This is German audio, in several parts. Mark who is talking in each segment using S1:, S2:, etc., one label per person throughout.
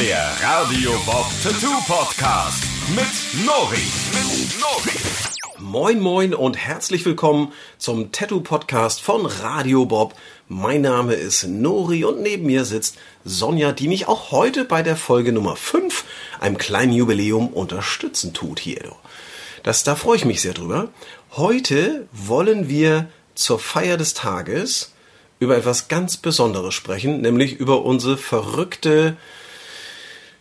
S1: Der Radio Bob Tattoo Podcast mit Nori. Mit Nori.
S2: Moin moin und herzlich willkommen zum Tattoo Podcast von Radio Bob. Mein Name ist Nori und neben mir sitzt Sonja, die mich auch heute bei der Folge Nummer 5, einem kleinen Jubiläum, unterstützen tut hier. Das, da freue ich mich sehr drüber. Heute wollen wir zur Feier des Tages über etwas ganz Besonderes sprechen, nämlich über unsere verrückte,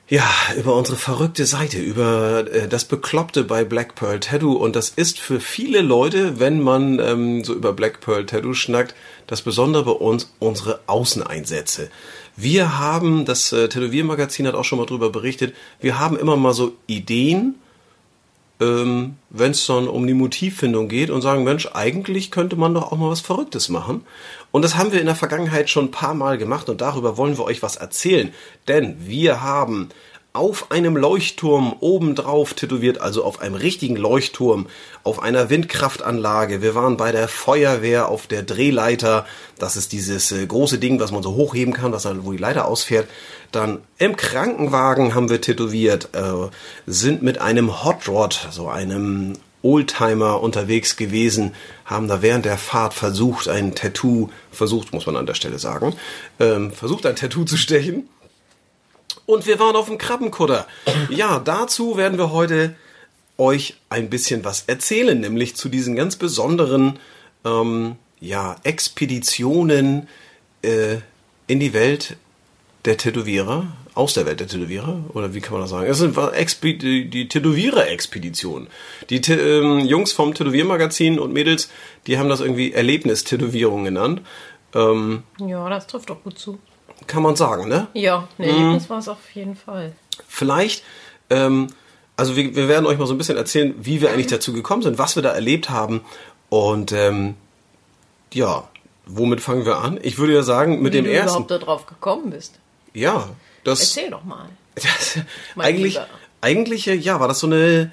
S2: ja, über unsere verrückte Seite, über äh, das Bekloppte bei Black Pearl Tattoo. Und das ist für viele Leute, wenn man ähm, so über Black Pearl Tattoo schnackt, das Besondere bei uns unsere Außeneinsätze. Wir haben, das äh, Tätowiermagazin hat auch schon mal drüber berichtet, wir haben immer mal so Ideen, ähm, wenn es dann um die Motivfindung geht und sagen, Mensch, eigentlich könnte man doch auch mal was Verrücktes machen. Und das haben wir in der Vergangenheit schon ein paar Mal gemacht und darüber wollen wir euch was erzählen. Denn wir haben auf einem Leuchtturm obendrauf tätowiert, also auf einem richtigen Leuchtturm, auf einer Windkraftanlage. Wir waren bei der Feuerwehr auf der Drehleiter. Das ist dieses äh, große Ding, was man so hochheben kann, was dann, wo die Leiter ausfährt. Dann im Krankenwagen haben wir tätowiert, äh, sind mit einem Hot Rod, so einem Oldtimer unterwegs gewesen, haben da während der Fahrt versucht, ein Tattoo, versucht, muss man an der Stelle sagen, ähm, versucht ein Tattoo zu stechen und wir waren auf dem Krabbenkutter. Ja, dazu werden wir heute euch ein bisschen was erzählen, nämlich zu diesen ganz besonderen ähm, ja, Expeditionen äh, in die Welt der Tätowierer, aus der Welt der Tätowierer, oder wie kann man das sagen? Es sind Expe die, die Tätowierer-Expedition. Die ähm, Jungs vom Tätowiermagazin und Mädels, die haben das irgendwie Erlebnistätowierung genannt. Ähm,
S3: ja, das trifft doch gut zu
S2: kann man sagen, ne?
S3: Ja, ein Erlebnis mhm. war es auf jeden Fall.
S2: Vielleicht, ähm, also wir, wir, werden euch mal so ein bisschen erzählen, wie wir eigentlich dazu gekommen sind, was wir da erlebt haben. Und ähm, ja, womit fangen wir an? Ich würde ja sagen, mit
S3: wie
S2: dem
S3: du
S2: ersten.
S3: überhaupt da drauf gekommen bist.
S2: Ja, das.
S3: Erzähl doch mal.
S2: Das, eigentlich, eigentlich, ja, war das so eine.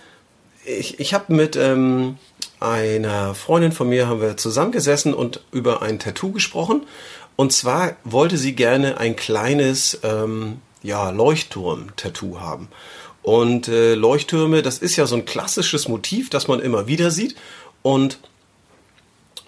S2: Ich, ich habe mit ähm, einer Freundin von mir haben wir zusammengesessen und über ein Tattoo gesprochen und zwar wollte sie gerne ein kleines ähm, ja, Leuchtturm-Tattoo haben. Und äh, Leuchttürme, das ist ja so ein klassisches Motiv, das man immer wieder sieht. Und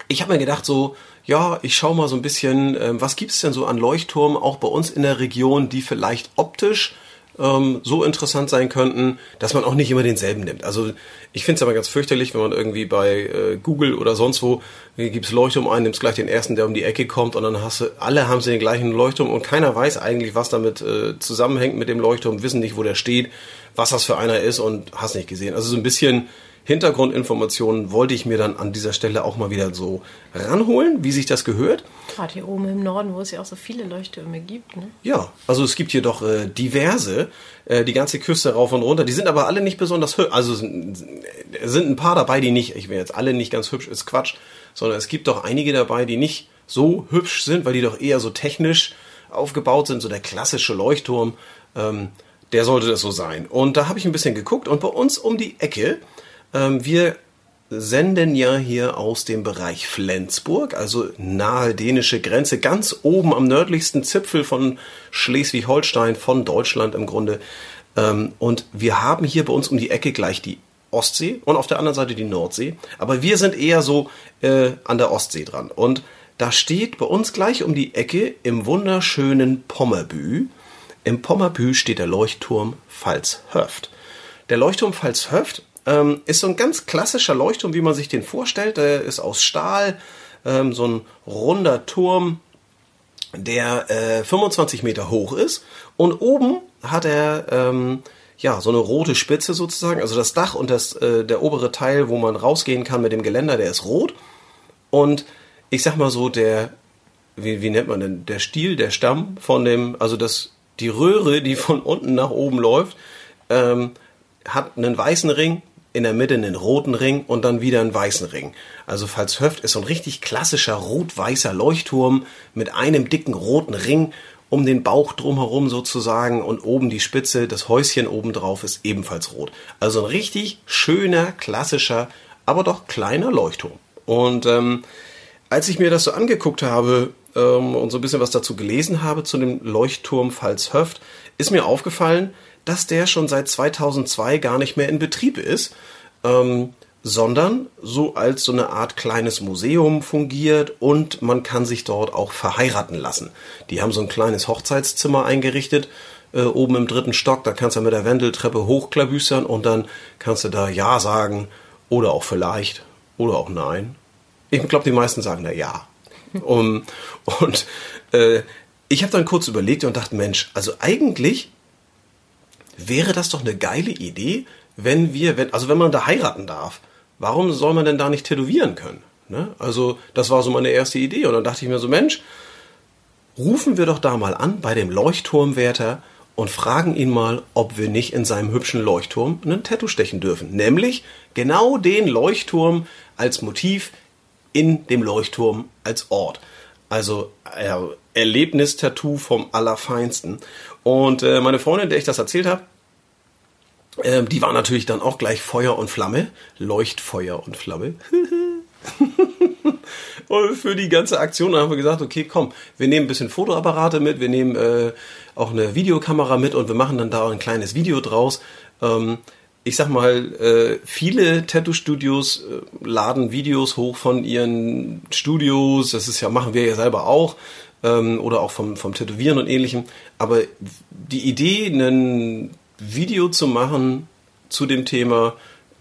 S2: ich habe mir gedacht, so, ja, ich schaue mal so ein bisschen, äh, was gibt es denn so an Leuchtturmen auch bei uns in der Region, die vielleicht optisch ähm, so interessant sein könnten, dass man auch nicht immer denselben nimmt. Also ich finde es aber ganz fürchterlich, wenn man irgendwie bei äh, Google oder sonst wo äh, gibt's Leuchtturm ein, nimmst gleich den ersten, der um die Ecke kommt und dann hast du, alle haben sie den gleichen Leuchtturm und keiner weiß eigentlich, was damit äh, zusammenhängt mit dem Leuchtturm, wissen nicht, wo der steht, was das für einer ist und hast nicht gesehen. Also so ein bisschen Hintergrundinformationen wollte ich mir dann an dieser Stelle auch mal wieder so ranholen, wie sich das gehört.
S3: Gerade hier oben im Norden, wo es ja auch so viele Leuchttürme gibt. Ne?
S2: Ja, also es gibt hier doch äh, diverse, äh, die ganze Küste rauf und runter. Die sind aber alle nicht besonders hübsch. Also sind, sind ein paar dabei, die nicht, ich will jetzt alle nicht ganz hübsch, ist Quatsch, sondern es gibt doch einige dabei, die nicht so hübsch sind, weil die doch eher so technisch aufgebaut sind, so der klassische Leuchtturm. Ähm, der sollte das so sein. Und da habe ich ein bisschen geguckt und bei uns um die Ecke wir senden ja hier aus dem Bereich Flensburg, also nahe dänische Grenze, ganz oben am nördlichsten Zipfel von Schleswig-Holstein, von Deutschland im Grunde. Ähm, und wir haben hier bei uns um die Ecke gleich die Ostsee und auf der anderen Seite die Nordsee. Aber wir sind eher so äh, an der Ostsee dran. Und da steht bei uns gleich um die Ecke im wunderschönen Pommerbü. Im Pommerbü steht der Leuchtturm Pfalzhöft. Der Leuchtturm Pfalzhöft ähm, ist so ein ganz klassischer Leuchtturm, wie man sich den vorstellt. Der ist aus Stahl, ähm, so ein runder Turm, der äh, 25 Meter hoch ist. Und oben hat er ähm, ja so eine rote Spitze sozusagen. Also das Dach und das, äh, der obere Teil, wo man rausgehen kann mit dem Geländer, der ist rot. Und ich sag mal so, der, wie, wie nennt man denn, der Stiel, der Stamm von dem, also das, die Röhre, die von unten nach oben läuft, ähm, hat einen weißen Ring in der Mitte einen roten Ring und dann wieder einen weißen Ring. Also Pfalzhöft ist so ein richtig klassischer rot-weißer Leuchtturm mit einem dicken roten Ring um den Bauch drumherum sozusagen und oben die Spitze, das Häuschen oben drauf ist ebenfalls rot. Also ein richtig schöner, klassischer, aber doch kleiner Leuchtturm. Und ähm, als ich mir das so angeguckt habe ähm, und so ein bisschen was dazu gelesen habe zu dem Leuchtturm Pfalzhöft, ist mir aufgefallen, dass der schon seit 2002 gar nicht mehr in Betrieb ist, ähm, sondern so als so eine Art kleines Museum fungiert und man kann sich dort auch verheiraten lassen. Die haben so ein kleines Hochzeitszimmer eingerichtet, äh, oben im dritten Stock, da kannst du mit der Wendeltreppe hochklabüstern und dann kannst du da Ja sagen oder auch vielleicht oder auch Nein. Ich glaube, die meisten sagen da Ja. um, und äh, ich habe dann kurz überlegt und dachte, Mensch, also eigentlich wäre das doch eine geile Idee, wenn wir, wenn, also wenn man da heiraten darf, warum soll man denn da nicht tätowieren können? Ne? Also das war so meine erste Idee und dann dachte ich mir so, Mensch, rufen wir doch da mal an bei dem Leuchtturmwärter und fragen ihn mal, ob wir nicht in seinem hübschen Leuchtturm einen Tattoo stechen dürfen. Nämlich genau den Leuchtturm als Motiv in dem Leuchtturm als Ort. Also Erlebnistattoo vom Allerfeinsten. Und äh, meine Freundin, der ich das erzählt habe, äh, die war natürlich dann auch gleich Feuer und Flamme. Leuchtfeuer und Flamme. und für die ganze Aktion haben wir gesagt, okay, komm, wir nehmen ein bisschen Fotoapparate mit, wir nehmen äh, auch eine Videokamera mit und wir machen dann da ein kleines Video draus. Ähm, ich sag mal, äh, viele Tattoo-Studios äh, laden Videos hoch von ihren Studios. Das ist ja, machen wir ja selber auch. Ähm, oder auch vom, vom Tätowieren und ähnlichem. Aber die Idee, ein Video zu machen zu dem Thema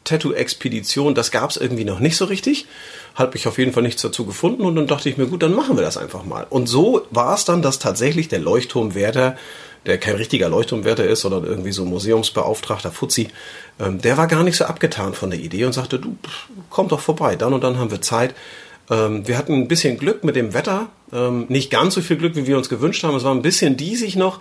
S2: Tattoo-Expedition, das gab es irgendwie noch nicht so richtig. Habe ich auf jeden Fall nichts dazu gefunden und dann dachte ich mir, gut, dann machen wir das einfach mal. Und so war es dann, dass tatsächlich der Leuchtturmwärter, der kein richtiger Leuchtturmwärter ist, sondern irgendwie so Museumsbeauftragter Fuzzi, ähm, der war gar nicht so abgetan von der Idee und sagte, du, komm doch vorbei, dann und dann haben wir Zeit. Ähm, wir hatten ein bisschen Glück mit dem Wetter, ähm, nicht ganz so viel Glück, wie wir uns gewünscht haben. Es war ein bisschen diesig noch,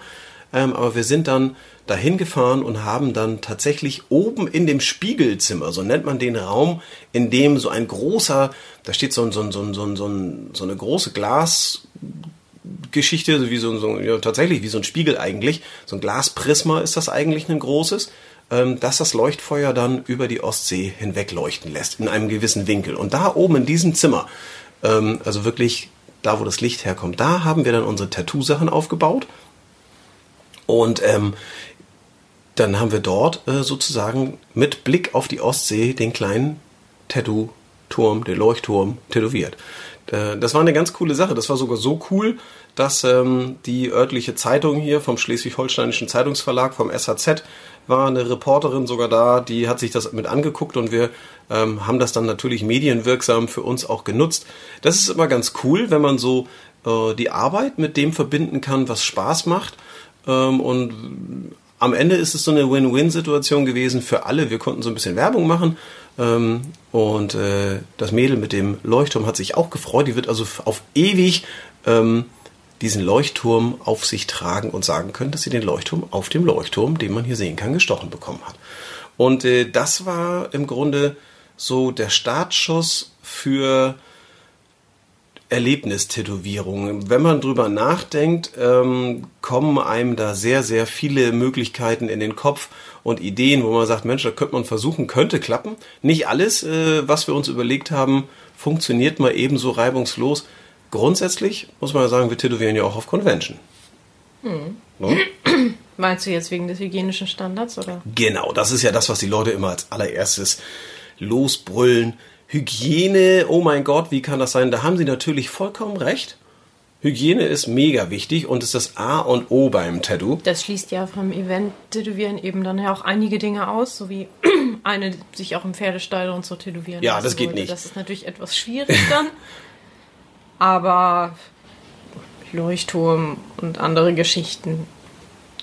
S2: ähm, aber wir sind dann dahin gefahren und haben dann tatsächlich oben in dem Spiegelzimmer, so nennt man den Raum, in dem so ein großer, da steht so, ein, so, ein, so, ein, so, ein, so eine große Glasgeschichte, wie so, so ja, tatsächlich wie so ein Spiegel eigentlich, so ein Glasprisma ist das eigentlich ein großes, dass das Leuchtfeuer dann über die Ostsee hinweg leuchten lässt, in einem gewissen Winkel. Und da oben in diesem Zimmer, ähm, also wirklich da, wo das Licht herkommt, da haben wir dann unsere Tattoo-Sachen aufgebaut. Und ähm, dann haben wir dort äh, sozusagen mit Blick auf die Ostsee den kleinen Tattoo-Turm, den Leuchtturm tätowiert. Äh, das war eine ganz coole Sache. Das war sogar so cool, dass ähm, die örtliche Zeitung hier vom Schleswig-Holsteinischen Zeitungsverlag, vom SHZ, war eine Reporterin sogar da, die hat sich das mit angeguckt und wir ähm, haben das dann natürlich medienwirksam für uns auch genutzt. Das ist immer ganz cool, wenn man so äh, die Arbeit mit dem verbinden kann, was Spaß macht. Ähm, und am Ende ist es so eine Win-Win-Situation gewesen für alle. Wir konnten so ein bisschen Werbung machen. Ähm, und äh, das Mädel mit dem Leuchtturm hat sich auch gefreut. Die wird also auf ewig ähm, diesen Leuchtturm auf sich tragen und sagen können, dass sie den Leuchtturm auf dem Leuchtturm, den man hier sehen kann, gestochen bekommen hat. Und äh, das war im Grunde so der Startschuss für Erlebnistätowierungen. Wenn man drüber nachdenkt, ähm, kommen einem da sehr, sehr viele Möglichkeiten in den Kopf und Ideen, wo man sagt, Mensch, da könnte man versuchen, könnte klappen. Nicht alles, äh, was wir uns überlegt haben, funktioniert mal ebenso reibungslos. Grundsätzlich muss man ja sagen, wir tätowieren ja auch auf Convention.
S3: Hm. No? Meinst du jetzt wegen des hygienischen Standards, oder?
S2: Genau, das ist ja das, was die Leute immer als allererstes losbrüllen Hygiene, oh mein Gott, wie kann das sein? Da haben Sie natürlich vollkommen recht. Hygiene ist mega wichtig und ist das A und O beim Tattoo.
S3: Das schließt ja vom Event-Tätowieren eben dann ja auch einige Dinge aus, so wie eine sich auch im Pferdestall und so tätowieren.
S2: Ja, das geht würde. nicht.
S3: Das ist natürlich etwas schwierig dann. aber Leuchtturm und andere Geschichten,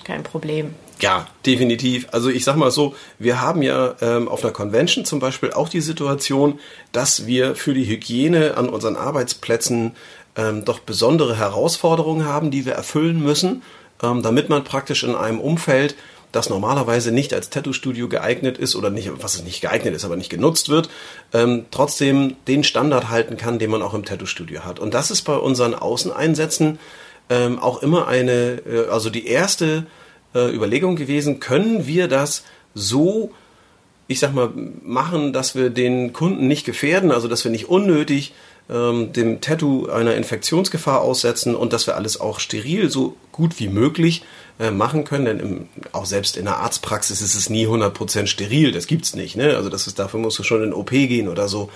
S3: kein Problem.
S2: Ja, definitiv. Also ich sag mal so, wir haben ja ähm, auf einer Convention zum Beispiel auch die Situation, dass wir für die Hygiene an unseren Arbeitsplätzen ähm, doch besondere Herausforderungen haben, die wir erfüllen müssen, ähm, damit man praktisch in einem Umfeld, das normalerweise nicht als Tattoo-Studio geeignet ist oder nicht, was es nicht geeignet ist, aber nicht genutzt wird, ähm, trotzdem den Standard halten kann, den man auch im Tattoo-Studio hat. Und das ist bei unseren Außeneinsätzen ähm, auch immer eine, äh, also die erste äh, Überlegung gewesen, können wir das so, ich sag mal, machen, dass wir den Kunden nicht gefährden, also dass wir nicht unnötig ähm, dem Tattoo einer Infektionsgefahr aussetzen und dass wir alles auch steril so gut wie möglich äh, machen können, denn im, auch selbst in der Arztpraxis ist es nie 100% steril, das gibt's nicht, ne? Also das ist, dafür musst du schon in OP gehen oder so.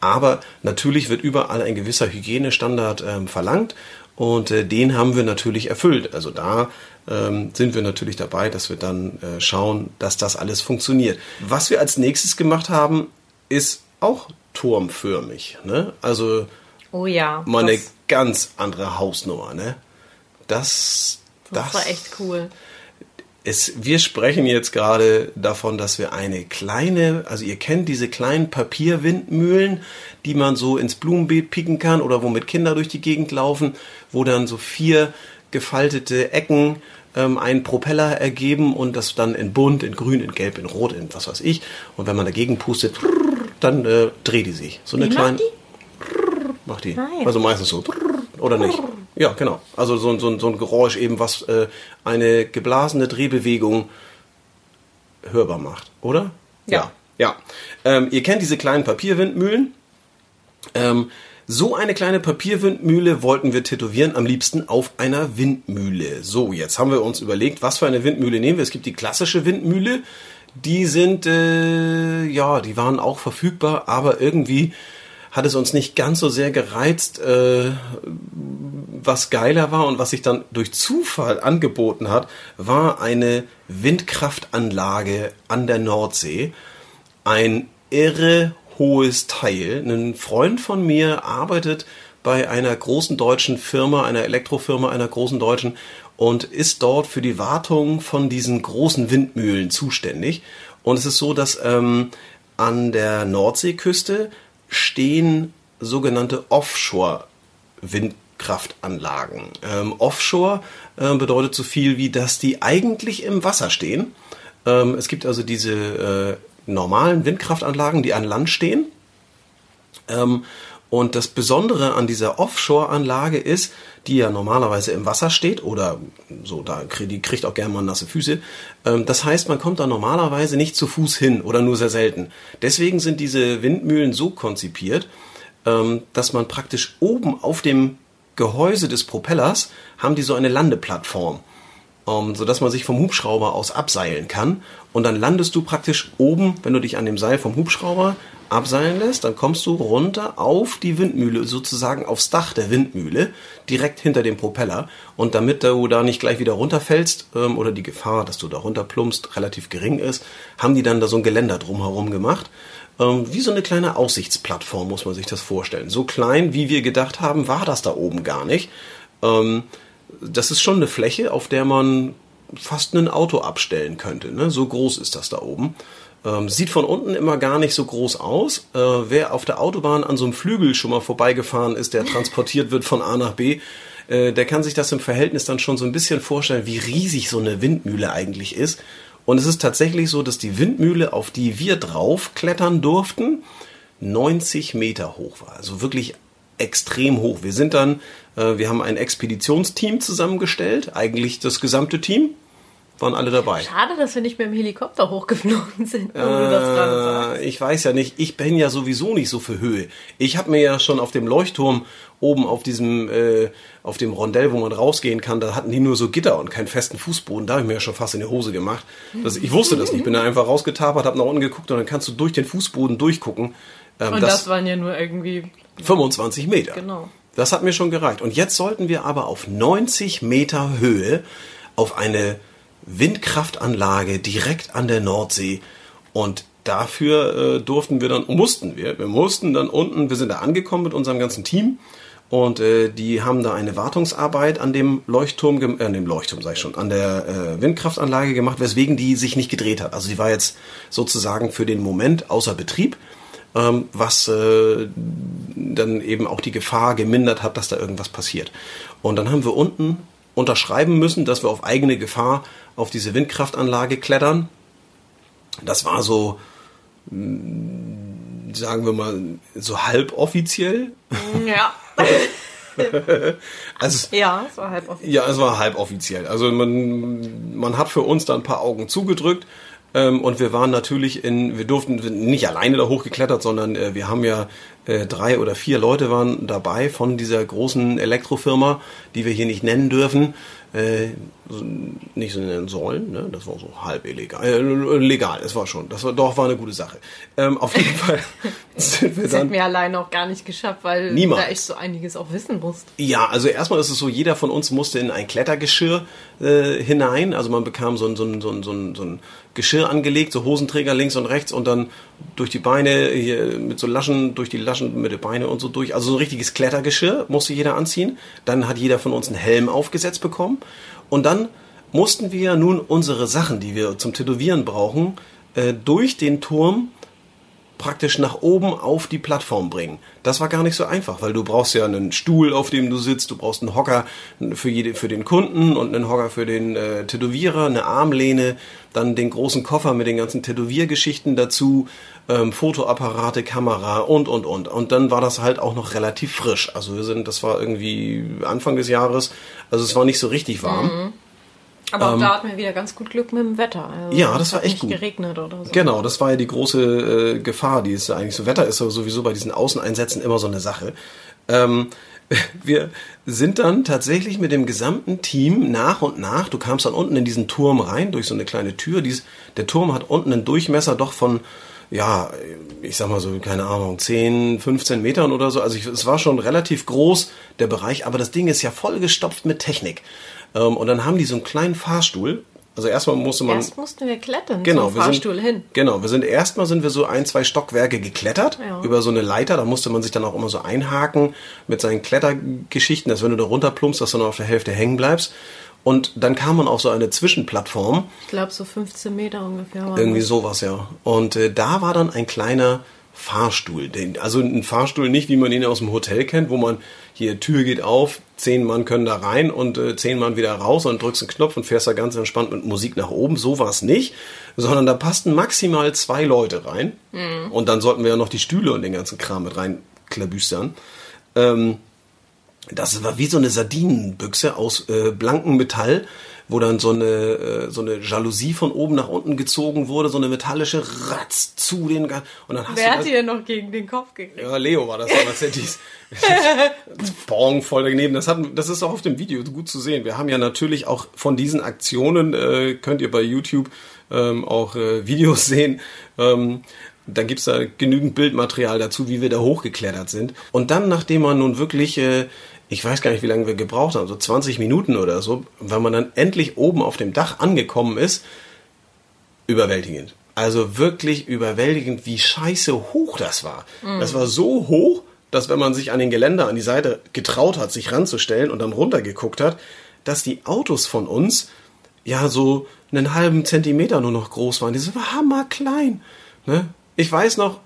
S2: Aber natürlich wird überall ein gewisser Hygienestandard ähm, verlangt und äh, den haben wir natürlich erfüllt. Also da ähm, sind wir natürlich dabei, dass wir dann äh, schauen, dass das alles funktioniert. Was wir als nächstes gemacht haben, ist auch turmförmig. Ne? Also
S3: Oh ja.
S2: mal eine ganz andere Hausnummer. Ne? Das,
S3: das
S2: das,
S3: war echt cool.
S2: es, wir sprechen jetzt gerade davon, dass wir eine kleine, also ihr kennt diese kleinen Papierwindmühlen, die man so ins Blumenbeet picken kann oder womit Kinder durch die Gegend laufen, wo dann so vier gefaltete Ecken ähm, einen Propeller ergeben und das dann in bunt, in grün, in gelb, in rot, in was weiß ich. Und wenn man dagegen pustet, dann äh, dreht die sich. So eine
S3: Wie macht
S2: kleine.
S3: die?
S2: Macht die. Also meistens so. Oder nicht? Ja, genau. Also so, ein- so, so ein Geräusch eben, was äh, eine geblasene Drehbewegung hörbar macht, oder?
S3: Ja.
S2: Ja. Ähm, ihr kennt diese kleinen Papierwindmühlen. Ähm, so eine kleine Papierwindmühle wollten wir tätowieren, am liebsten auf einer Windmühle. So, jetzt haben wir uns überlegt, was für eine Windmühle nehmen wir. Es gibt die klassische Windmühle. Die sind, äh, ja, die waren auch verfügbar, aber irgendwie hat es uns nicht ganz so sehr gereizt, äh, was geiler war und was sich dann durch Zufall angeboten hat, war eine Windkraftanlage an der Nordsee. Ein irre hohes Teil. Ein Freund von mir arbeitet bei einer großen deutschen Firma, einer Elektrofirma, einer großen deutschen und ist dort für die Wartung von diesen großen Windmühlen zuständig. Und es ist so, dass ähm, an der Nordseeküste stehen sogenannte Offshore-Windkraftanlagen. Ähm, Offshore äh, bedeutet so viel wie, dass die eigentlich im Wasser stehen. Ähm, es gibt also diese äh, normalen Windkraftanlagen, die an Land stehen. Ähm, und das Besondere an dieser Offshore-Anlage ist, die ja normalerweise im Wasser steht oder so, da die kriegt auch gerne mal nasse Füße. Ähm, das heißt, man kommt da normalerweise nicht zu Fuß hin oder nur sehr selten. Deswegen sind diese Windmühlen so konzipiert, ähm, dass man praktisch oben auf dem Gehäuse des Propellers haben die so eine Landeplattform ähm, sodass man sich vom Hubschrauber aus abseilen kann. Und dann landest du praktisch oben, wenn du dich an dem Seil vom Hubschrauber abseilen lässt, dann kommst du runter auf die Windmühle, sozusagen aufs Dach der Windmühle, direkt hinter dem Propeller. Und damit du da nicht gleich wieder runterfällst ähm, oder die Gefahr, dass du da runterplumpst, relativ gering ist, haben die dann da so ein Geländer drumherum gemacht. Ähm, wie so eine kleine Aussichtsplattform muss man sich das vorstellen. So klein, wie wir gedacht haben, war das da oben gar nicht. Ähm, das ist schon eine Fläche, auf der man fast ein Auto abstellen könnte. Ne? So groß ist das da oben. Ähm, sieht von unten immer gar nicht so groß aus. Äh, wer auf der Autobahn an so einem Flügel schon mal vorbeigefahren ist, der transportiert wird von A nach B, äh, der kann sich das im Verhältnis dann schon so ein bisschen vorstellen, wie riesig so eine Windmühle eigentlich ist. Und es ist tatsächlich so, dass die Windmühle, auf die wir drauf klettern durften, 90 Meter hoch war. Also wirklich extrem hoch. Wir sind dann, äh, wir haben ein Expeditionsteam zusammengestellt, eigentlich das gesamte Team, waren alle dabei.
S3: Schade, dass wir nicht mehr im Helikopter hochgeflogen sind, das.
S2: Äh, ich weiß ja nicht, ich bin ja sowieso nicht so für Höhe. Ich habe mir ja schon auf dem Leuchtturm oben auf diesem, äh, auf dem Rondell, wo man rausgehen kann, da hatten die nur so Gitter und keinen festen Fußboden. Da habe ich mir ja schon fast in die Hose gemacht. Das, ich wusste das nicht. Bin da einfach rausgetapert, habe nach unten geguckt und dann kannst du durch den Fußboden durchgucken. Ähm,
S3: Und das, waren ja nur irgendwie,
S2: 25 Meter.
S3: Genau.
S2: Das hat mir schon gereicht. Und jetzt sollten wir aber auf 90 Meter Höhe auf eine Windkraftanlage direkt an der Nordsee. Und dafür äh, durften wir dann, mussten wir, wir mussten dann unten, wir sind da angekommen mit unserem ganzen Team. Und äh, die haben da eine Wartungsarbeit an dem Leuchtturm, äh, an dem Leuchtturm sag ich schon, an der äh, Windkraftanlage gemacht, weswegen die sich nicht gedreht hat. Also die war jetzt sozusagen für den Moment außer Betrieb was äh, dann eben auch die Gefahr gemindert hat, dass da irgendwas passiert. Und dann haben wir unten unterschreiben müssen, dass wir auf eigene Gefahr auf diese Windkraftanlage klettern. Das war so, mh, sagen wir mal, so halb offiziell.
S3: ja.
S2: Also
S3: Ja, es war halb offiziell.
S2: Ja, es war halb offiziell. Also man, man hat für uns da ein paar Augen zugedrückt. Ähm, und wir waren natürlich in, wir durften nicht alleine da hochgeklettert, sondern äh, wir haben ja äh, drei oder vier Leute waren dabei von dieser großen Elektrofirma, die wir hier nicht nennen dürfen. Äh, nicht so nennen sollen, ne? das war so halb illegal. Äh, legal, es war schon. Das war doch war eine gute Sache. Ähm, auf jeden Fall
S3: sind wir das dann. hätten wir alleine auch gar nicht geschafft, weil niemals. da echt so einiges auch wissen musst.
S2: Ja, also erstmal ist es so, jeder von uns musste in ein Klettergeschirr äh, hinein. Also man bekam so ein, so, ein, so, ein, so, ein, so ein Geschirr angelegt, so Hosenträger links und rechts und dann durch die Beine, hier mit so Laschen, durch die Laschen mit den Beinen und so durch. Also so ein richtiges Klettergeschirr musste jeder anziehen. Dann hat jeder von uns einen Helm aufgesetzt bekommen. Und dann mussten wir nun unsere Sachen, die wir zum Tätowieren brauchen, äh, durch den Turm praktisch nach oben auf die Plattform bringen. Das war gar nicht so einfach, weil du brauchst ja einen Stuhl, auf dem du sitzt, du brauchst einen Hocker für, jede, für den Kunden und einen Hocker für den äh, Tätowierer, eine Armlehne, dann den großen Koffer mit den ganzen Tätowiergeschichten dazu, ähm, Fotoapparate, Kamera und und und. Und dann war das halt auch noch relativ frisch. Also wir sind, das war irgendwie Anfang des Jahres, also es war nicht so richtig warm. Mhm.
S3: Aber ähm, da hatten wir wieder ganz gut Glück mit dem Wetter.
S2: Also ja, das war echt gut.
S3: geregnet oder so.
S2: Genau, das war ja die große äh, Gefahr, die ist eigentlich so. Wetter ist sowieso bei diesen Außeneinsätzen immer so eine Sache. Ähm, wir sind dann tatsächlich mit dem gesamten Team nach und nach, du kamst dann unten in diesen Turm rein, durch so eine kleine Tür. Dies, der Turm hat unten einen Durchmesser doch von, ja, ich sag mal so, keine Ahnung, 10, 15 Metern oder so. Also ich, es war schon relativ groß, der Bereich, aber das Ding ist ja vollgestopft mit Technik. Ähm, und dann haben die so einen kleinen Fahrstuhl. Also erstmal musste man.
S3: Erst mussten wir klettern
S2: genau,
S3: zum Fahrstuhl
S2: sind,
S3: hin.
S2: Genau, wir sind erstmal sind wir so ein, zwei Stockwerke geklettert ja. über so eine Leiter. Da musste man sich dann auch immer so einhaken mit seinen Klettergeschichten, dass wenn du da runterplumpst, dass du nur auf der Hälfte hängen bleibst. Und dann kam man auf so eine Zwischenplattform.
S3: Ich glaube so 15 Meter ungefähr.
S2: Irgendwie sowas, ja. Und äh, da war dann ein kleiner Fahrstuhl. Also ein Fahrstuhl nicht, wie man ihn aus dem Hotel kennt, wo man hier Tür geht auf, zehn Mann können da rein und äh, zehn Mann wieder raus und drückst einen Knopf und fährst da ganz entspannt mit Musik nach oben. So war es nicht, sondern da passten maximal zwei Leute rein mhm. und dann sollten wir ja noch die Stühle und den ganzen Kram mit rein klabüstern. Ähm, das war wie so eine Sardinenbüchse aus äh, blankem Metall wo dann so eine, äh, so eine Jalousie von oben nach unten gezogen wurde, so eine metallische Ratz zu den. Und dann
S3: hast Wer hat dir noch gegen den Kopf gekriegt?
S2: Ja, Leo war das damals, der dies. Bong voll daneben. Das, hat, das ist auch auf dem Video gut zu sehen. Wir haben ja natürlich auch von diesen Aktionen, äh, könnt ihr bei YouTube ähm, auch äh, Videos sehen. Ähm, dann gibt's da genügend Bildmaterial dazu, wie wir da hochgeklettert sind. Und dann, nachdem man nun wirklich äh, ich weiß gar nicht, wie lange wir gebraucht haben, so 20 Minuten oder so, wenn man dann endlich oben auf dem Dach angekommen ist, überwältigend. Also wirklich überwältigend, wie scheiße hoch das war. Mhm. Das war so hoch, dass wenn man sich an den Geländer an die Seite getraut hat, sich ranzustellen und dann runtergeguckt hat, dass die Autos von uns ja so einen halben Zentimeter nur noch groß waren. Die war hammerklein. Ne? Ich weiß noch,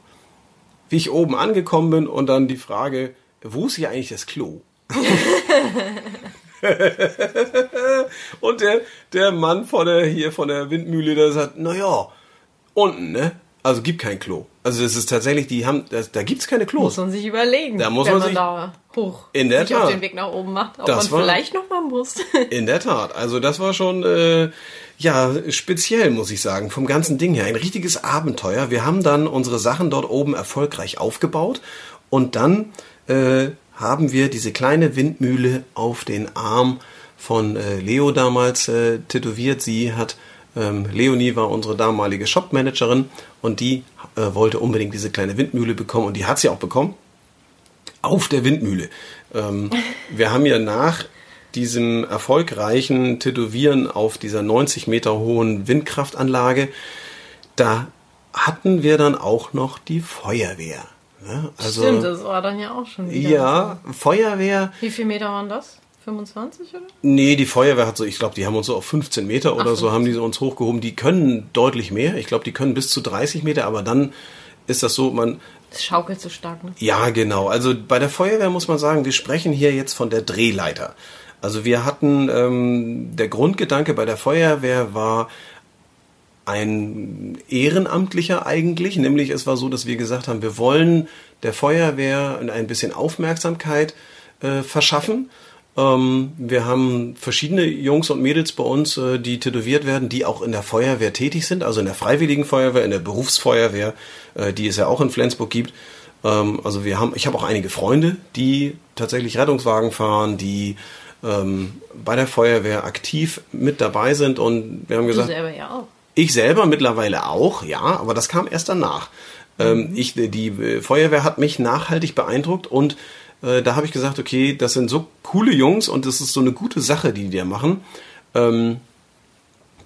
S2: wie ich oben angekommen bin und dann die Frage, wo ist hier eigentlich das Klo? und der, der Mann von der, hier von der Windmühle, der sagt, naja, unten, ne? Also gibt kein Klo. Also es ist tatsächlich, die haben, das, da gibt's keine Klos.
S3: Muss man sich überlegen,
S2: da muss wenn man, sich,
S3: da hoch
S2: in der Tat.
S3: auf den Weg nach oben macht, ob das man war, vielleicht noch mal muss.
S2: in der Tat. Also das war schon, äh, ja, speziell, muss ich sagen, vom ganzen Ding her. Ein richtiges Abenteuer. Wir haben dann unsere Sachen dort oben erfolgreich aufgebaut und dann äh, haben wir diese kleine Windmühle auf den Arm von äh, Leo damals äh, tätowiert. Sie hat, ähm, Leonie war unsere damalige Shopmanagerin und die äh, wollte unbedingt diese kleine Windmühle bekommen und die hat sie auch bekommen. Auf der Windmühle. Ähm, wir haben ja nach diesem erfolgreichen Tätowieren auf dieser 90 Meter hohen Windkraftanlage, da hatten wir dann auch noch die Feuerwehr.
S3: Ne? Also, Stimmt, das war dann ja auch schon wieder.
S2: Ja, Feuerwehr.
S3: Wie viele Meter waren das? 25 oder?
S2: Nee, die Feuerwehr hat so, ich glaube, die haben uns so auf 15 Meter oder Ach, so, haben die uns hochgehoben. Die können deutlich mehr. Ich glaube, die können bis zu 30 Meter, aber dann ist das so, man.
S3: Das schaukelt so stark, ne?
S2: Ja, genau. Also bei der Feuerwehr muss man sagen, wir sprechen hier jetzt von der Drehleiter. Also wir hatten, ähm, der Grundgedanke bei der Feuerwehr war, ein Ehrenamtlicher eigentlich, nämlich es war so, dass wir gesagt haben, wir wollen der Feuerwehr ein bisschen Aufmerksamkeit äh, verschaffen. Ähm, wir haben verschiedene Jungs und Mädels bei uns, äh, die tätowiert werden, die auch in der Feuerwehr tätig sind, also in der Freiwilligen Feuerwehr, in der Berufsfeuerwehr, äh, die es ja auch in Flensburg gibt. Ähm, also wir haben, ich habe auch einige Freunde, die tatsächlich Rettungswagen fahren, die ähm, bei der Feuerwehr aktiv mit dabei sind und wir haben gesagt,
S3: du selber ja auch.
S2: Ich selber mittlerweile auch, ja, aber das kam erst danach. Ähm, ich, die Feuerwehr hat mich nachhaltig beeindruckt und äh, da habe ich gesagt, okay, das sind so coole Jungs und das ist so eine gute Sache, die die da machen. Ähm,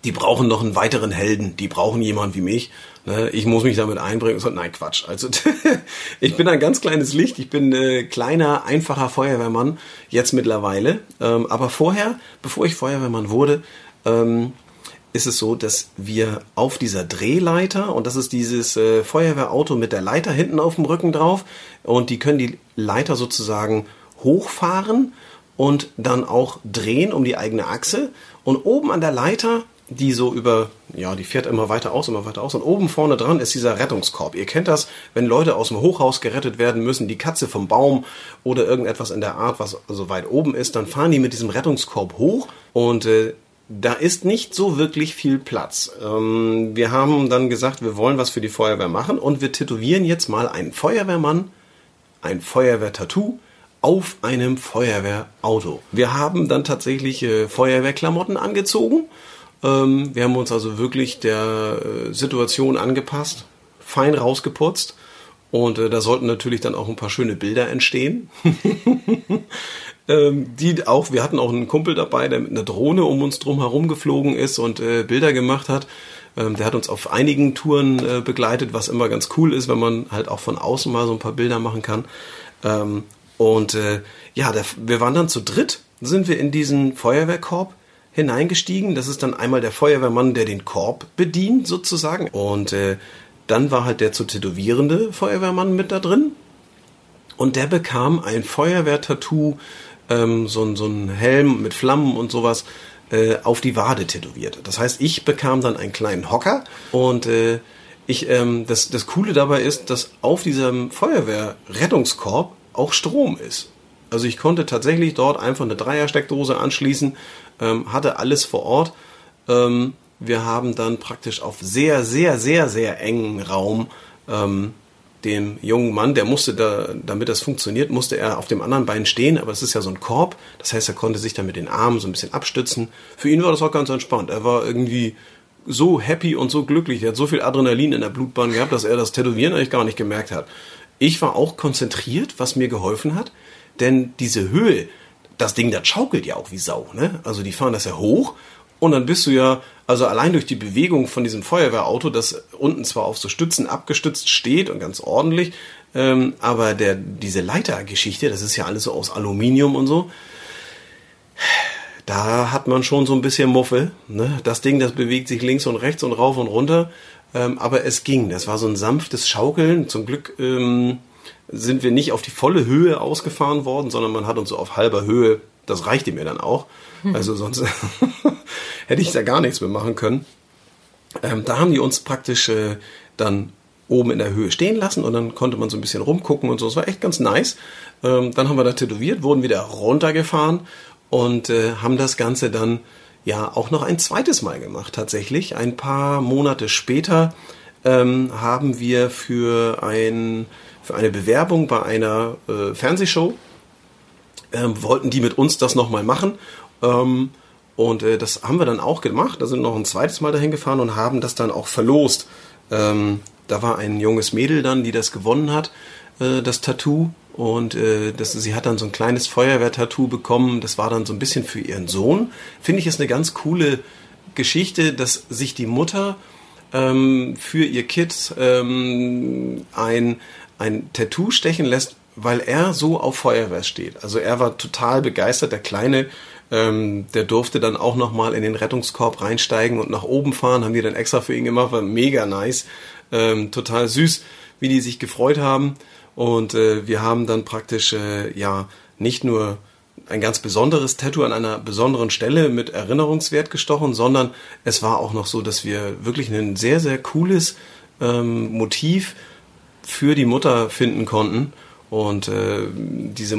S2: die brauchen noch einen weiteren Helden, die brauchen jemanden wie mich. Ne? Ich muss mich damit einbringen. So, nein, Quatsch. Also ich bin ein ganz kleines Licht. Ich bin äh, kleiner, einfacher Feuerwehrmann jetzt mittlerweile. Ähm, aber vorher, bevor ich Feuerwehrmann wurde, ähm, ist es so, dass wir auf dieser Drehleiter, und das ist dieses äh, Feuerwehrauto mit der Leiter hinten auf dem Rücken drauf, und die können die Leiter sozusagen hochfahren und dann auch drehen um die eigene Achse. Und oben an der Leiter die so über, ja, die fährt immer weiter aus, immer weiter aus. Und oben vorne dran ist dieser Rettungskorb. Ihr kennt das, wenn Leute aus dem Hochhaus gerettet werden müssen, die Katze vom Baum oder irgendetwas in der Art, was so weit oben ist, dann fahren die mit diesem Rettungskorb hoch und äh, da ist nicht so wirklich viel Platz. Ähm, wir haben dann gesagt, wir wollen was für die Feuerwehr machen und wir tätowieren jetzt mal einen Feuerwehrmann, ein Feuerwehr-Tattoo auf einem Feuerwehrauto. Wir haben dann tatsächlich äh, Feuerwehrklamotten angezogen ähm, wir haben uns also wirklich der äh, Situation angepasst, fein rausgeputzt. Und äh, da sollten natürlich dann auch ein paar schöne Bilder entstehen. ähm, die auch, wir hatten auch einen Kumpel dabei, der mit einer Drohne um uns drum herum geflogen ist und äh, Bilder gemacht hat. Ähm, der hat uns auf einigen Touren äh, begleitet, was immer ganz cool ist, wenn man halt auch von außen mal so ein paar Bilder machen kann. Ähm, und äh, ja, der, wir waren dann zu dritt, sind wir in diesen Feuerwehrkorb hineingestiegen. Das ist dann einmal der Feuerwehrmann, der den Korb bedient sozusagen. Und äh, dann war halt der zu tätowierende Feuerwehrmann mit da drin. Und der bekam ein Feuerwehr-Tattoo, ähm, so, so ein Helm mit Flammen und sowas, äh, auf die Wade tätowiert. Das heißt, ich bekam dann einen kleinen Hocker und äh, ich, ähm, das, das Coole dabei ist, dass auf diesem Feuerwehr-Rettungskorb auch Strom ist. Also ich konnte tatsächlich dort einfach eine Dreiersteckdose anschließen, ähm, hatte alles vor Ort. Ähm, wir haben dann praktisch auf sehr, sehr, sehr, sehr engen Raum ähm, dem jungen Mann, der musste da, damit das funktioniert, musste er auf dem anderen Bein stehen, aber es ist ja so ein Korb, das heißt, er konnte sich dann mit den Armen so ein bisschen abstützen. Für ihn war das auch ganz entspannt. Er war irgendwie so happy und so glücklich, er hat so viel Adrenalin in der Blutbahn gehabt, dass er das Tätowieren eigentlich gar nicht gemerkt hat. Ich war auch konzentriert, was mir geholfen hat. Denn diese Höhe, das Ding, das schaukelt ja auch wie Sau. Ne? Also die fahren das ja hoch und dann bist du ja, also allein durch die Bewegung von diesem Feuerwehrauto, das unten zwar auf so Stützen abgestützt steht und ganz ordentlich, ähm, aber der, diese Leitergeschichte, das ist ja alles so aus Aluminium und so, da hat man schon so ein bisschen Muffel. Ne? Das Ding, das bewegt sich links und rechts und rauf und runter, ähm, aber es ging. Das war so ein sanftes Schaukeln. Zum Glück ähm, sind wir nicht auf die volle Höhe ausgefahren worden, sondern man hat uns so auf halber Höhe, das reichte mir dann auch. Also sonst hätte ich da gar nichts mehr machen können. Ähm, da haben die uns praktisch äh, dann oben in der Höhe stehen lassen und dann konnte man so ein bisschen rumgucken und so. Es war echt ganz nice. Ähm, dann haben wir da tätowiert, wurden wieder runtergefahren und äh, haben das Ganze dann ja auch noch ein zweites Mal gemacht tatsächlich. Ein paar Monate später ähm, haben wir für ein für eine Bewerbung bei einer äh, Fernsehshow. Ähm, wollten die mit uns das nochmal machen. Ähm, und äh, das haben wir dann auch gemacht. Da sind noch ein zweites Mal dahin gefahren und haben das dann auch verlost. Ähm, da war ein junges Mädel dann, die das gewonnen hat, äh, das Tattoo. Und äh, das, sie hat dann so ein kleines Feuerwehr-Tattoo bekommen. Das war dann so ein bisschen für ihren Sohn. Finde ich ist eine ganz coole Geschichte, dass sich die Mutter ähm, für ihr Kind ähm, ein, ein Tattoo stechen lässt, weil er so auf Feuerwehr steht. Also er war total begeistert. Der Kleine, ähm, der durfte dann auch nochmal in den Rettungskorb reinsteigen und nach oben fahren. Haben die dann extra für ihn gemacht. War mega nice. Ähm, total süß, wie die sich gefreut haben. Und äh, wir haben dann praktisch, äh, ja, nicht nur ein ganz besonderes Tattoo an einer besonderen Stelle mit Erinnerungswert gestochen, sondern es war auch noch so, dass wir wirklich ein sehr, sehr cooles ähm, Motiv für die Mutter finden konnten. Und äh, diese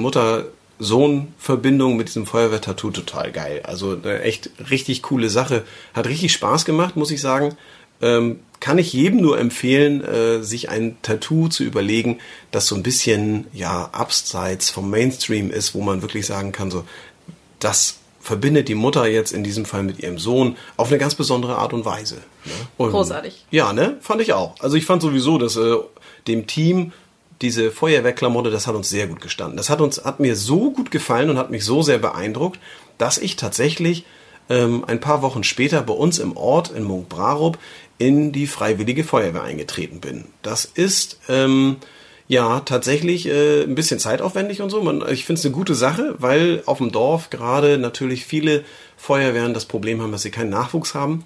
S2: Mutter-Sohn-Verbindung mit diesem Feuerwehr-Tattoo total geil. Also eine echt richtig coole Sache. Hat richtig Spaß gemacht, muss ich sagen. ähm, kann ich jedem nur empfehlen, äh, sich ein Tattoo zu überlegen, das so ein bisschen ja abseits vom Mainstream ist, wo man wirklich sagen kann, so das verbindet die Mutter jetzt in diesem Fall mit ihrem Sohn auf eine ganz besondere Art und Weise. Ne? Und,
S3: Großartig.
S2: Ja, ne, fand ich auch. Also ich fand sowieso, dass äh, dem Team diese Feuerwehrklamotte, das hat uns sehr gut gestanden. Das hat uns, hat mir so gut gefallen und hat mich so sehr beeindruckt, dass ich tatsächlich ähm, ein paar Wochen später bei uns im Ort in Munkbrarup in die Freiwillige Feuerwehr eingetreten bin. Das ist ähm, ja tatsächlich äh, ein bisschen zeitaufwendig und so. Man, ich finde es eine gute Sache, weil auf dem Dorf gerade natürlich viele Feuerwehren das Problem haben, dass sie keinen Nachwuchs haben.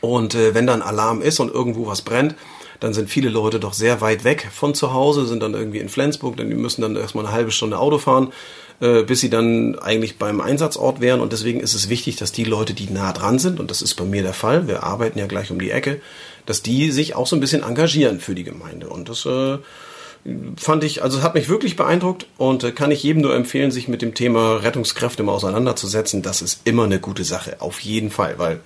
S2: Und äh, wenn dann Alarm ist und irgendwo was brennt, dann sind viele Leute doch sehr weit weg von zu Hause, sind dann irgendwie in Flensburg, denn die müssen dann erstmal eine halbe Stunde Auto fahren, äh, bis sie dann eigentlich beim Einsatzort wären. Und deswegen ist es wichtig, dass die Leute, die nah dran sind, und das ist bei mir der Fall, wir arbeiten ja gleich um die Ecke, dass die sich auch so ein bisschen engagieren für die Gemeinde. Und das äh, fand ich, also hat mich wirklich beeindruckt und äh, kann ich jedem nur empfehlen, sich mit dem Thema Rettungskräfte mal auseinanderzusetzen. Das ist immer eine gute Sache, auf jeden Fall, weil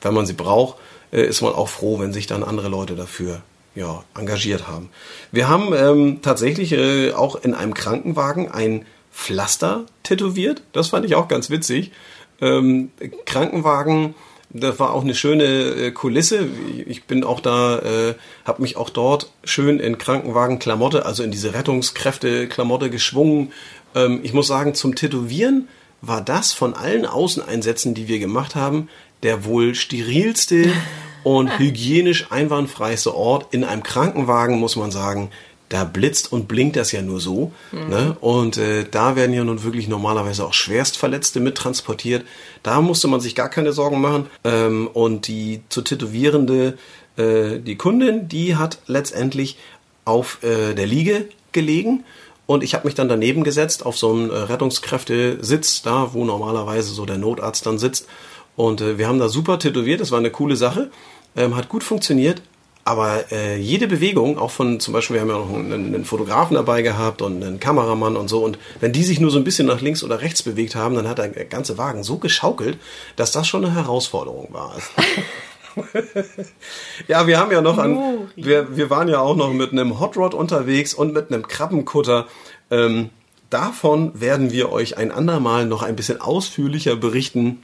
S2: wenn man sie braucht, äh, ist man auch froh, wenn sich dann andere Leute dafür ja, engagiert haben. Wir haben ähm, tatsächlich äh, auch in einem Krankenwagen ein Pflaster tätowiert. Das fand ich auch ganz witzig. Ähm, Krankenwagen, das war auch eine schöne äh, Kulisse. Ich bin auch da, äh, habe mich auch dort schön in Krankenwagen-Klamotte, also in diese Rettungskräfte-Klamotte geschwungen. Ähm, ich muss sagen, zum Tätowieren war das von allen Außeneinsätzen, die wir gemacht haben, der wohl sterilste und hygienisch einwandfreiste Ort. In einem Krankenwagen muss man sagen, da blitzt und blinkt das ja nur so. Mhm. Ne? Und äh, da werden ja nun wirklich normalerweise auch Schwerstverletzte mittransportiert. Da musste man sich gar keine Sorgen machen. Ähm, und die zu tätowierende, äh, die Kundin, die hat letztendlich auf äh, der Liege gelegen. Und ich habe mich dann daneben gesetzt auf so einen äh, Rettungskräftesitz, da wo normalerweise so der Notarzt dann sitzt. Und äh, wir haben da super tätowiert, das war eine coole Sache, ähm, hat gut funktioniert. Aber äh, jede Bewegung, auch von zum Beispiel, wir haben ja noch einen, einen, Fotografen dabei gehabt und einen Kameramann und so, und wenn die sich nur so ein bisschen nach links oder rechts bewegt haben, dann hat der ganze Wagen so geschaukelt, dass das schon eine Herausforderung war. ja, wir haben ja noch an, wir, wir waren ja auch noch mit einem Hot Rod unterwegs und mit einem Krabbenkutter. Ähm, davon werden wir euch ein andermal noch ein bisschen ausführlicher berichten.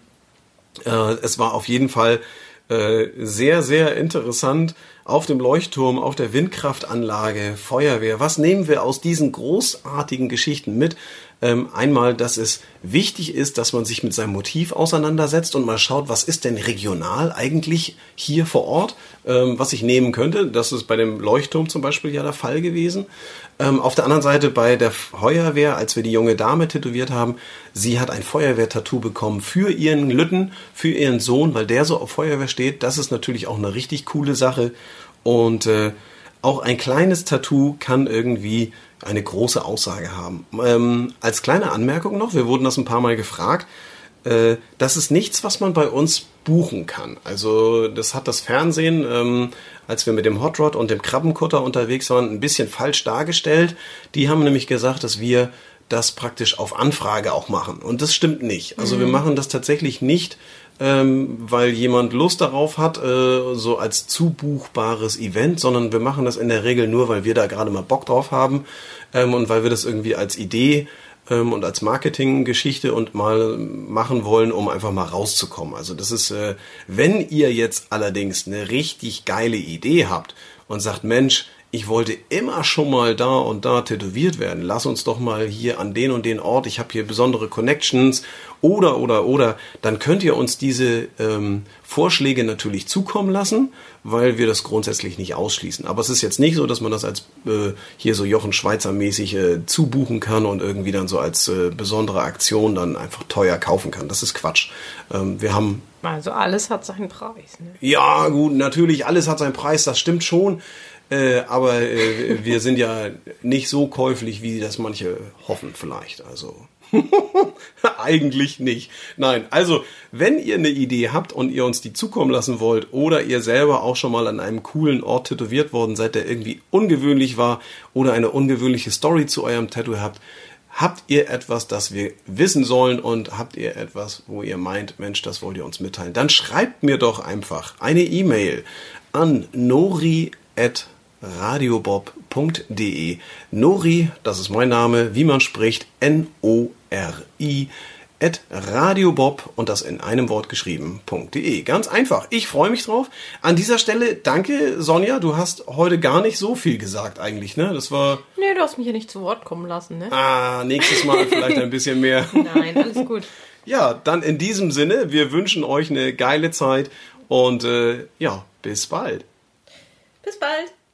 S2: Äh, es war auf jeden Fall äh, sehr, sehr interessant. Auf dem Leuchtturm, auf der Windkraftanlage, Feuerwehr. Was nehmen wir aus diesen großartigen Geschichten mit? Ähm, einmal, dass es wichtig ist, dass man sich mit seinem Motiv auseinandersetzt und mal schaut, was ist denn regional eigentlich hier vor Ort, ähm, was ich nehmen könnte. Das ist bei dem Leuchtturm zum Beispiel ja der Fall gewesen. Ähm, auf der anderen Seite bei der Feuerwehr, als wir die junge Dame tätowiert haben, sie hat ein Feuerwehr-Tattoo bekommen für ihren Lütten, für ihren Sohn, weil der so auf Feuerwehr steht. Das ist natürlich auch eine richtig coole Sache. Und äh, auch ein kleines Tattoo kann irgendwie eine große Aussage haben. Ähm, als kleine Anmerkung noch, wir wurden das ein paar Mal gefragt, äh, das ist nichts, was man bei uns buchen kann. Also das hat das Fernsehen, ähm, als wir mit dem Hot Rod und dem Krabbenkutter unterwegs waren, ein bisschen falsch dargestellt. Die haben nämlich gesagt, dass wir das praktisch auf Anfrage auch machen. Und das stimmt nicht. Also mhm. wir machen das tatsächlich nicht, ähm, weil jemand Lust darauf hat, äh, so als zubuchbares Event, sondern wir machen das in der Regel nur, weil wir da gerade mal Bock drauf haben ähm, und weil wir das irgendwie als Idee ähm, und als Marketinggeschichte und mal machen wollen, um einfach mal rauszukommen. Also das ist, äh, wenn ihr jetzt allerdings eine richtig geile Idee habt und sagt, Mensch, ich wollte immer schon mal da und da tätowiert werden. Lass uns doch mal hier an den und den Ort. Ich habe hier besondere Connections oder oder oder. Dann könnt ihr uns diese ähm, Vorschläge natürlich zukommen lassen, weil wir das grundsätzlich nicht ausschließen. Aber es ist jetzt nicht so, dass man das als äh, hier so Jochen Schweizer mäßig äh, zubuchen kann und irgendwie dann so als äh, besondere Aktion dann einfach teuer kaufen kann. Das ist Quatsch. Ähm, wir haben
S3: also alles hat seinen Preis. Ne?
S2: Ja gut, natürlich alles hat seinen Preis. Das stimmt schon. Äh, aber äh, wir sind ja nicht so käuflich, wie das manche hoffen vielleicht. Also eigentlich nicht. Nein, also wenn ihr eine Idee habt und ihr uns die zukommen lassen wollt oder ihr selber auch schon mal an einem coolen Ort tätowiert worden seid, der irgendwie ungewöhnlich war oder eine ungewöhnliche Story zu eurem Tattoo habt, Habt ihr etwas, das wir wissen sollen und habt ihr etwas, wo ihr meint, Mensch, das wollt ihr uns mitteilen, dann schreibt mir doch einfach eine E-Mail an nori@radiobob.de. Nori, das ist mein Name, wie man spricht, N-O-R-I at radiobob und das in einem Wort geschrieben.de. Ganz einfach. Ich freue mich drauf. An dieser Stelle danke, Sonja. Du hast heute gar nicht so viel gesagt eigentlich, ne? Das war.
S3: Nee, du hast mich hier nicht zu Wort kommen lassen, ne?
S2: Ah, nächstes Mal vielleicht ein bisschen mehr.
S3: Nein, alles gut.
S2: Ja, dann in diesem Sinne, wir wünschen euch eine geile Zeit und äh, ja, bis bald.
S3: Bis bald.